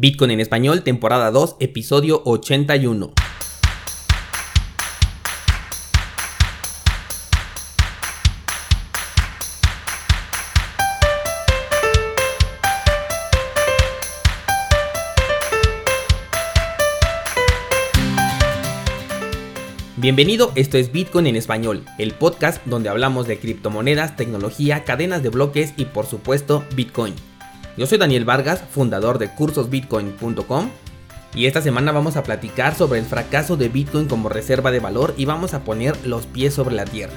Bitcoin en español, temporada 2, episodio 81. Bienvenido, esto es Bitcoin en español, el podcast donde hablamos de criptomonedas, tecnología, cadenas de bloques y por supuesto Bitcoin. Yo soy Daniel Vargas, fundador de cursosbitcoin.com y esta semana vamos a platicar sobre el fracaso de Bitcoin como reserva de valor y vamos a poner los pies sobre la tierra.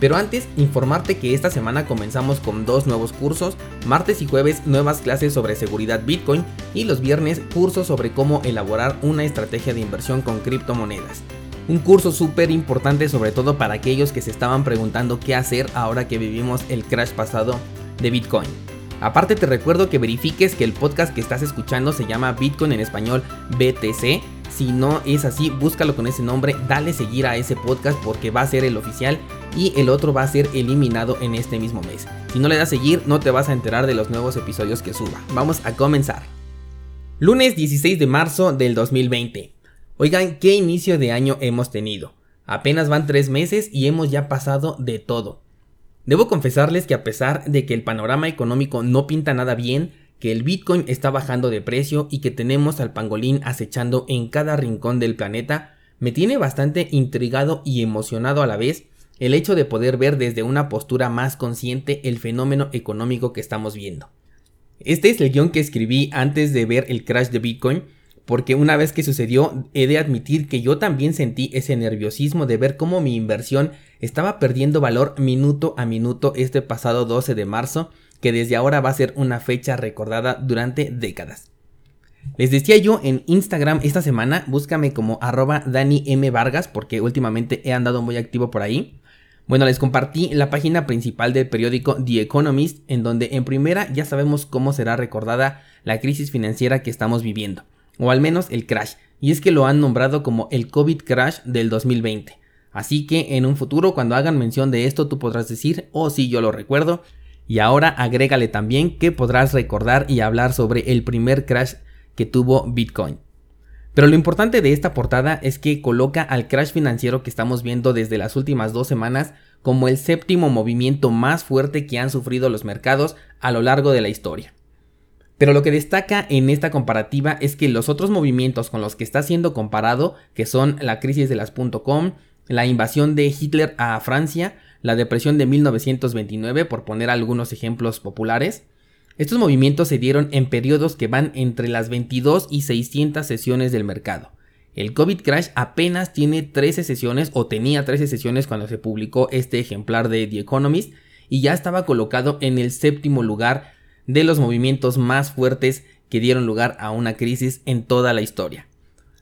Pero antes, informarte que esta semana comenzamos con dos nuevos cursos, martes y jueves nuevas clases sobre seguridad Bitcoin y los viernes cursos sobre cómo elaborar una estrategia de inversión con criptomonedas. Un curso súper importante sobre todo para aquellos que se estaban preguntando qué hacer ahora que vivimos el crash pasado de Bitcoin. Aparte te recuerdo que verifiques que el podcast que estás escuchando se llama Bitcoin en español BTC. Si no es así, búscalo con ese nombre, dale seguir a ese podcast porque va a ser el oficial y el otro va a ser eliminado en este mismo mes. Si no le das seguir, no te vas a enterar de los nuevos episodios que suba. Vamos a comenzar. Lunes 16 de marzo del 2020. Oigan, ¿qué inicio de año hemos tenido? Apenas van tres meses y hemos ya pasado de todo. Debo confesarles que a pesar de que el panorama económico no pinta nada bien, que el Bitcoin está bajando de precio y que tenemos al pangolín acechando en cada rincón del planeta, me tiene bastante intrigado y emocionado a la vez el hecho de poder ver desde una postura más consciente el fenómeno económico que estamos viendo. Este es el guion que escribí antes de ver el crash de Bitcoin porque una vez que sucedió he de admitir que yo también sentí ese nerviosismo de ver cómo mi inversión estaba perdiendo valor minuto a minuto este pasado 12 de marzo, que desde ahora va a ser una fecha recordada durante décadas. Les decía yo en Instagram esta semana, búscame como arroba Dani M. Vargas porque últimamente he andado muy activo por ahí. Bueno, les compartí la página principal del periódico The Economist, en donde en primera ya sabemos cómo será recordada la crisis financiera que estamos viviendo o al menos el crash, y es que lo han nombrado como el COVID crash del 2020. Así que en un futuro cuando hagan mención de esto tú podrás decir, oh sí, yo lo recuerdo, y ahora agrégale también que podrás recordar y hablar sobre el primer crash que tuvo Bitcoin. Pero lo importante de esta portada es que coloca al crash financiero que estamos viendo desde las últimas dos semanas como el séptimo movimiento más fuerte que han sufrido los mercados a lo largo de la historia. Pero lo que destaca en esta comparativa es que los otros movimientos con los que está siendo comparado, que son la crisis de las .com, la invasión de Hitler a Francia, la depresión de 1929, por poner algunos ejemplos populares, estos movimientos se dieron en periodos que van entre las 22 y 600 sesiones del mercado. El COVID Crash apenas tiene 13 sesiones o tenía 13 sesiones cuando se publicó este ejemplar de The Economist y ya estaba colocado en el séptimo lugar de los movimientos más fuertes que dieron lugar a una crisis en toda la historia.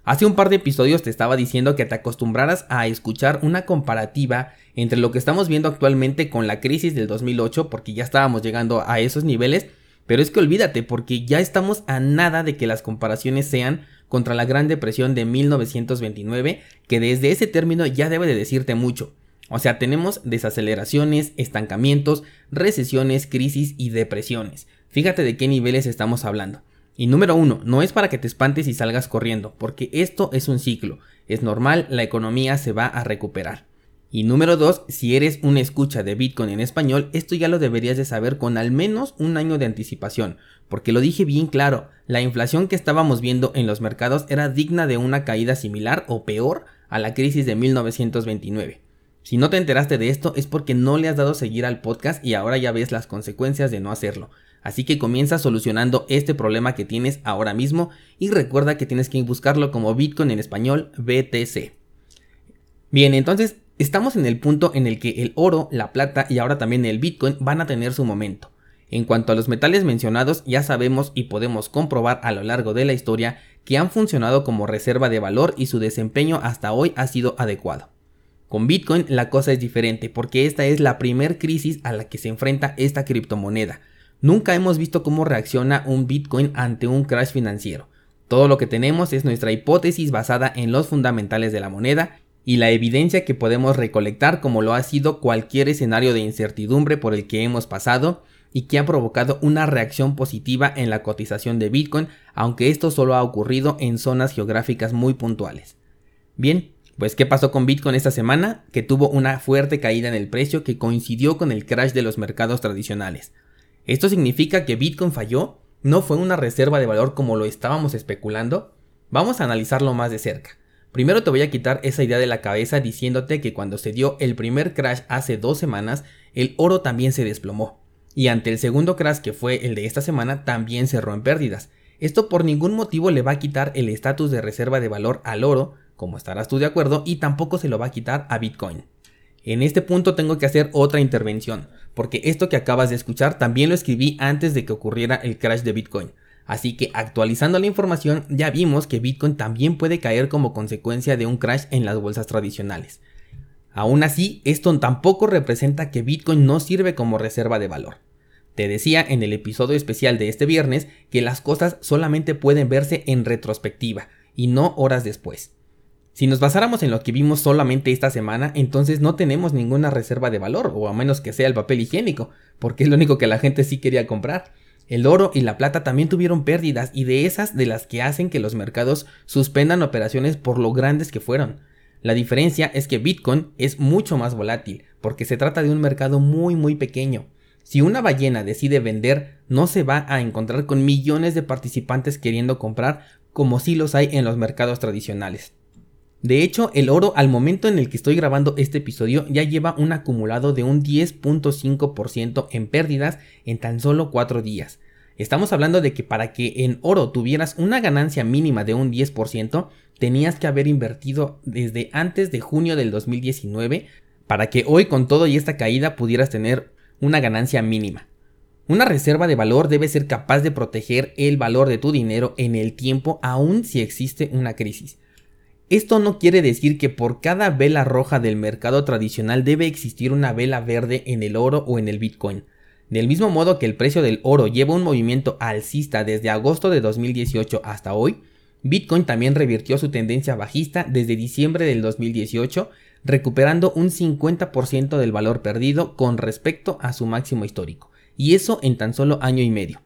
Hace un par de episodios te estaba diciendo que te acostumbraras a escuchar una comparativa entre lo que estamos viendo actualmente con la crisis del 2008 porque ya estábamos llegando a esos niveles, pero es que olvídate porque ya estamos a nada de que las comparaciones sean contra la Gran Depresión de 1929, que desde ese término ya debe de decirte mucho. O sea, tenemos desaceleraciones, estancamientos, recesiones, crisis y depresiones. Fíjate de qué niveles estamos hablando. Y número uno, no es para que te espantes y salgas corriendo, porque esto es un ciclo. Es normal, la economía se va a recuperar. Y número dos, si eres una escucha de Bitcoin en español, esto ya lo deberías de saber con al menos un año de anticipación, porque lo dije bien claro, la inflación que estábamos viendo en los mercados era digna de una caída similar o peor a la crisis de 1929. Si no te enteraste de esto es porque no le has dado seguir al podcast y ahora ya ves las consecuencias de no hacerlo. Así que comienza solucionando este problema que tienes ahora mismo y recuerda que tienes que buscarlo como Bitcoin en español BTC. Bien, entonces estamos en el punto en el que el oro, la plata y ahora también el Bitcoin van a tener su momento. En cuanto a los metales mencionados, ya sabemos y podemos comprobar a lo largo de la historia que han funcionado como reserva de valor y su desempeño hasta hoy ha sido adecuado. Con Bitcoin la cosa es diferente porque esta es la primer crisis a la que se enfrenta esta criptomoneda. Nunca hemos visto cómo reacciona un Bitcoin ante un crash financiero. Todo lo que tenemos es nuestra hipótesis basada en los fundamentales de la moneda y la evidencia que podemos recolectar como lo ha sido cualquier escenario de incertidumbre por el que hemos pasado y que ha provocado una reacción positiva en la cotización de Bitcoin, aunque esto solo ha ocurrido en zonas geográficas muy puntuales. Bien, pues ¿qué pasó con Bitcoin esta semana? Que tuvo una fuerte caída en el precio que coincidió con el crash de los mercados tradicionales. ¿Esto significa que Bitcoin falló? ¿No fue una reserva de valor como lo estábamos especulando? Vamos a analizarlo más de cerca. Primero te voy a quitar esa idea de la cabeza diciéndote que cuando se dio el primer crash hace dos semanas, el oro también se desplomó. Y ante el segundo crash que fue el de esta semana también cerró en pérdidas. Esto por ningún motivo le va a quitar el estatus de reserva de valor al oro, como estarás tú de acuerdo, y tampoco se lo va a quitar a Bitcoin. En este punto tengo que hacer otra intervención, porque esto que acabas de escuchar también lo escribí antes de que ocurriera el crash de Bitcoin. Así que actualizando la información ya vimos que Bitcoin también puede caer como consecuencia de un crash en las bolsas tradicionales. Aún así, esto tampoco representa que Bitcoin no sirve como reserva de valor. Te decía en el episodio especial de este viernes que las cosas solamente pueden verse en retrospectiva y no horas después. Si nos basáramos en lo que vimos solamente esta semana, entonces no tenemos ninguna reserva de valor, o a menos que sea el papel higiénico, porque es lo único que la gente sí quería comprar. El oro y la plata también tuvieron pérdidas y de esas de las que hacen que los mercados suspendan operaciones por lo grandes que fueron. La diferencia es que Bitcoin es mucho más volátil, porque se trata de un mercado muy muy pequeño. Si una ballena decide vender, no se va a encontrar con millones de participantes queriendo comprar como si los hay en los mercados tradicionales. De hecho, el oro al momento en el que estoy grabando este episodio ya lleva un acumulado de un 10.5% en pérdidas en tan solo 4 días. Estamos hablando de que para que en oro tuvieras una ganancia mínima de un 10%, tenías que haber invertido desde antes de junio del 2019 para que hoy con todo y esta caída pudieras tener una ganancia mínima. Una reserva de valor debe ser capaz de proteger el valor de tu dinero en el tiempo aun si existe una crisis. Esto no quiere decir que por cada vela roja del mercado tradicional debe existir una vela verde en el oro o en el Bitcoin. Del mismo modo que el precio del oro lleva un movimiento alcista desde agosto de 2018 hasta hoy, Bitcoin también revirtió su tendencia bajista desde diciembre del 2018, recuperando un 50% del valor perdido con respecto a su máximo histórico, y eso en tan solo año y medio.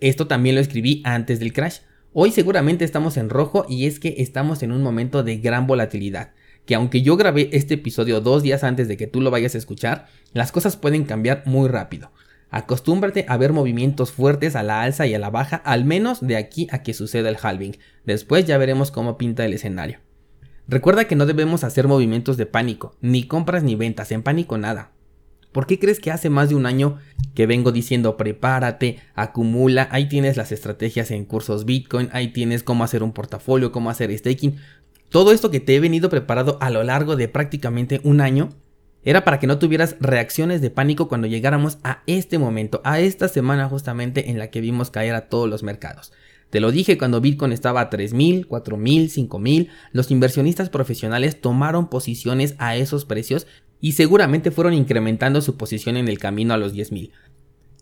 Esto también lo escribí antes del crash. Hoy seguramente estamos en rojo y es que estamos en un momento de gran volatilidad, que aunque yo grabé este episodio dos días antes de que tú lo vayas a escuchar, las cosas pueden cambiar muy rápido. Acostúmbrate a ver movimientos fuertes a la alza y a la baja, al menos de aquí a que suceda el halving. Después ya veremos cómo pinta el escenario. Recuerda que no debemos hacer movimientos de pánico, ni compras ni ventas, en pánico nada. ¿Por qué crees que hace más de un año que vengo diciendo prepárate, acumula, ahí tienes las estrategias en cursos Bitcoin, ahí tienes cómo hacer un portafolio, cómo hacer staking? Todo esto que te he venido preparado a lo largo de prácticamente un año era para que no tuvieras reacciones de pánico cuando llegáramos a este momento, a esta semana justamente en la que vimos caer a todos los mercados. Te lo dije cuando Bitcoin estaba a 3.000, 4.000, 5.000, los inversionistas profesionales tomaron posiciones a esos precios y seguramente fueron incrementando su posición en el camino a los 10.000.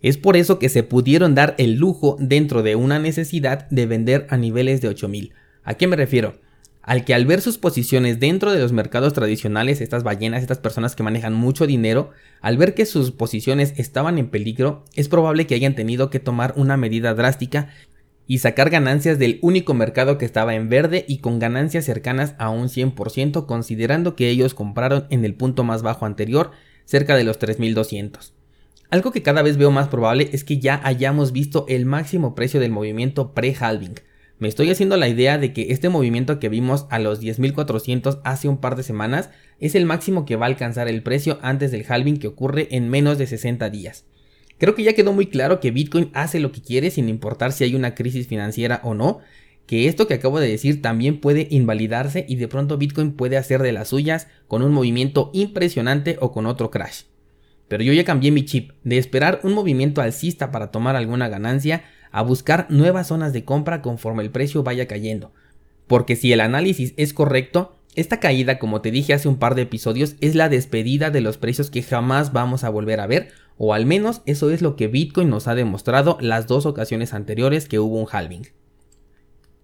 Es por eso que se pudieron dar el lujo dentro de una necesidad de vender a niveles de 8.000. ¿A qué me refiero? al que al ver sus posiciones dentro de los mercados tradicionales, estas ballenas, estas personas que manejan mucho dinero, al ver que sus posiciones estaban en peligro, es probable que hayan tenido que tomar una medida drástica y sacar ganancias del único mercado que estaba en verde y con ganancias cercanas a un 100% considerando que ellos compraron en el punto más bajo anterior, cerca de los 3200. Algo que cada vez veo más probable es que ya hayamos visto el máximo precio del movimiento pre-halving, me estoy haciendo la idea de que este movimiento que vimos a los 10.400 hace un par de semanas es el máximo que va a alcanzar el precio antes del halving que ocurre en menos de 60 días. Creo que ya quedó muy claro que Bitcoin hace lo que quiere sin importar si hay una crisis financiera o no, que esto que acabo de decir también puede invalidarse y de pronto Bitcoin puede hacer de las suyas con un movimiento impresionante o con otro crash. Pero yo ya cambié mi chip de esperar un movimiento alcista para tomar alguna ganancia a buscar nuevas zonas de compra conforme el precio vaya cayendo. Porque si el análisis es correcto, esta caída, como te dije hace un par de episodios, es la despedida de los precios que jamás vamos a volver a ver, o al menos eso es lo que Bitcoin nos ha demostrado las dos ocasiones anteriores que hubo un halving.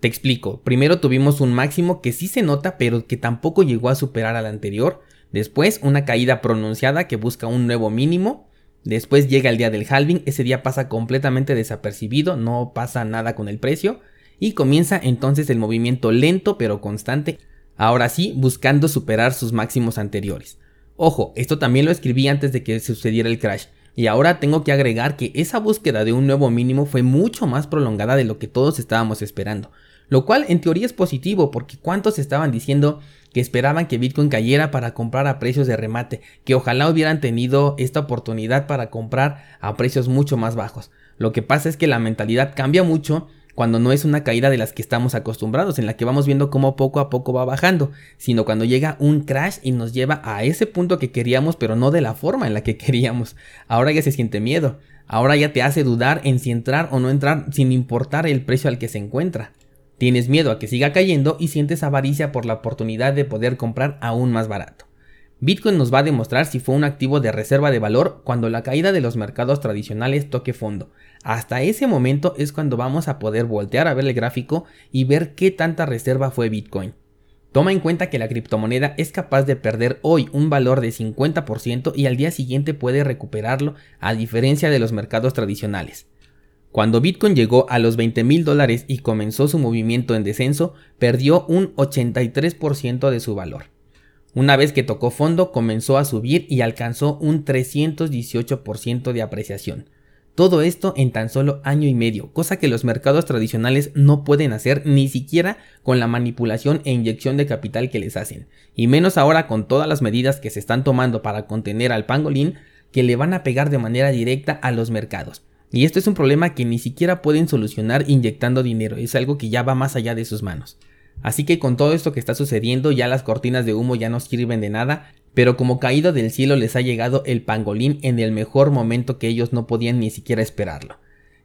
Te explico, primero tuvimos un máximo que sí se nota pero que tampoco llegó a superar al anterior, después una caída pronunciada que busca un nuevo mínimo, Después llega el día del halving, ese día pasa completamente desapercibido, no pasa nada con el precio y comienza entonces el movimiento lento pero constante, ahora sí buscando superar sus máximos anteriores. Ojo, esto también lo escribí antes de que sucediera el crash. Y ahora tengo que agregar que esa búsqueda de un nuevo mínimo fue mucho más prolongada de lo que todos estábamos esperando. Lo cual en teoría es positivo porque cuántos estaban diciendo que esperaban que Bitcoin cayera para comprar a precios de remate, que ojalá hubieran tenido esta oportunidad para comprar a precios mucho más bajos. Lo que pasa es que la mentalidad cambia mucho cuando no es una caída de las que estamos acostumbrados, en la que vamos viendo cómo poco a poco va bajando, sino cuando llega un crash y nos lleva a ese punto que queríamos, pero no de la forma en la que queríamos. Ahora ya se siente miedo, ahora ya te hace dudar en si entrar o no entrar sin importar el precio al que se encuentra. Tienes miedo a que siga cayendo y sientes avaricia por la oportunidad de poder comprar aún más barato. Bitcoin nos va a demostrar si fue un activo de reserva de valor cuando la caída de los mercados tradicionales toque fondo. Hasta ese momento es cuando vamos a poder voltear a ver el gráfico y ver qué tanta reserva fue Bitcoin. Toma en cuenta que la criptomoneda es capaz de perder hoy un valor de 50% y al día siguiente puede recuperarlo a diferencia de los mercados tradicionales. Cuando Bitcoin llegó a los 20 mil dólares y comenzó su movimiento en descenso, perdió un 83% de su valor. Una vez que tocó fondo, comenzó a subir y alcanzó un 318% de apreciación. Todo esto en tan solo año y medio, cosa que los mercados tradicionales no pueden hacer ni siquiera con la manipulación e inyección de capital que les hacen, y menos ahora con todas las medidas que se están tomando para contener al pangolín que le van a pegar de manera directa a los mercados. Y esto es un problema que ni siquiera pueden solucionar inyectando dinero, es algo que ya va más allá de sus manos. Así que con todo esto que está sucediendo ya las cortinas de humo ya no sirven de nada, pero como caído del cielo les ha llegado el pangolín en el mejor momento que ellos no podían ni siquiera esperarlo.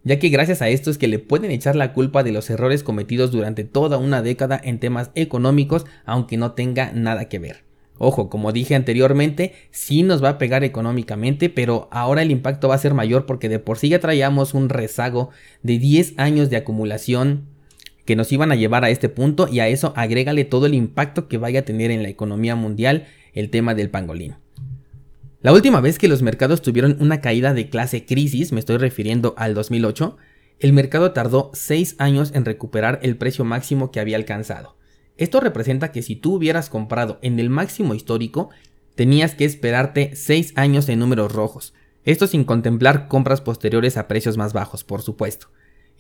Ya que gracias a esto es que le pueden echar la culpa de los errores cometidos durante toda una década en temas económicos aunque no tenga nada que ver. Ojo, como dije anteriormente, sí nos va a pegar económicamente, pero ahora el impacto va a ser mayor porque de por sí ya traíamos un rezago de 10 años de acumulación que nos iban a llevar a este punto y a eso agrégale todo el impacto que vaya a tener en la economía mundial el tema del pangolín. La última vez que los mercados tuvieron una caída de clase crisis, me estoy refiriendo al 2008, el mercado tardó 6 años en recuperar el precio máximo que había alcanzado. Esto representa que si tú hubieras comprado en el máximo histórico, tenías que esperarte 6 años en números rojos. Esto sin contemplar compras posteriores a precios más bajos, por supuesto.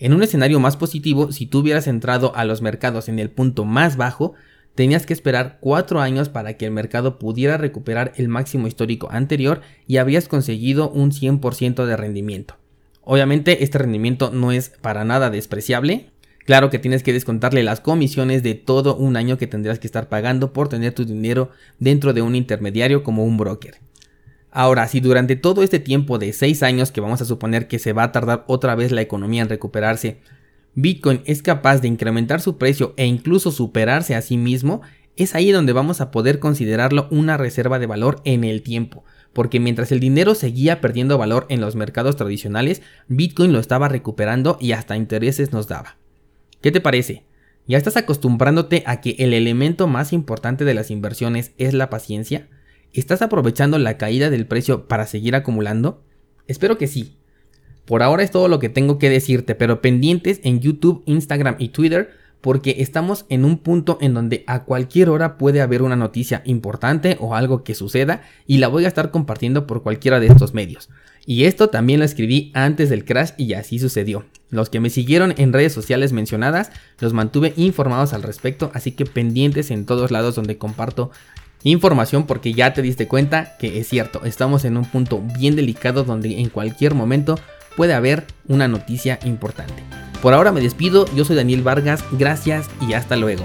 En un escenario más positivo, si tú hubieras entrado a los mercados en el punto más bajo, tenías que esperar 4 años para que el mercado pudiera recuperar el máximo histórico anterior y habrías conseguido un 100% de rendimiento. Obviamente este rendimiento no es para nada despreciable. Claro que tienes que descontarle las comisiones de todo un año que tendrás que estar pagando por tener tu dinero dentro de un intermediario como un broker. Ahora, si durante todo este tiempo de 6 años que vamos a suponer que se va a tardar otra vez la economía en recuperarse, Bitcoin es capaz de incrementar su precio e incluso superarse a sí mismo, es ahí donde vamos a poder considerarlo una reserva de valor en el tiempo, porque mientras el dinero seguía perdiendo valor en los mercados tradicionales, Bitcoin lo estaba recuperando y hasta intereses nos daba. ¿Qué te parece? ¿Ya estás acostumbrándote a que el elemento más importante de las inversiones es la paciencia? ¿Estás aprovechando la caída del precio para seguir acumulando? Espero que sí. Por ahora es todo lo que tengo que decirte, pero pendientes en YouTube, Instagram y Twitter porque estamos en un punto en donde a cualquier hora puede haber una noticia importante o algo que suceda y la voy a estar compartiendo por cualquiera de estos medios. Y esto también lo escribí antes del crash y así sucedió. Los que me siguieron en redes sociales mencionadas los mantuve informados al respecto, así que pendientes en todos lados donde comparto información porque ya te diste cuenta que es cierto, estamos en un punto bien delicado donde en cualquier momento puede haber una noticia importante. Por ahora me despido, yo soy Daniel Vargas, gracias y hasta luego.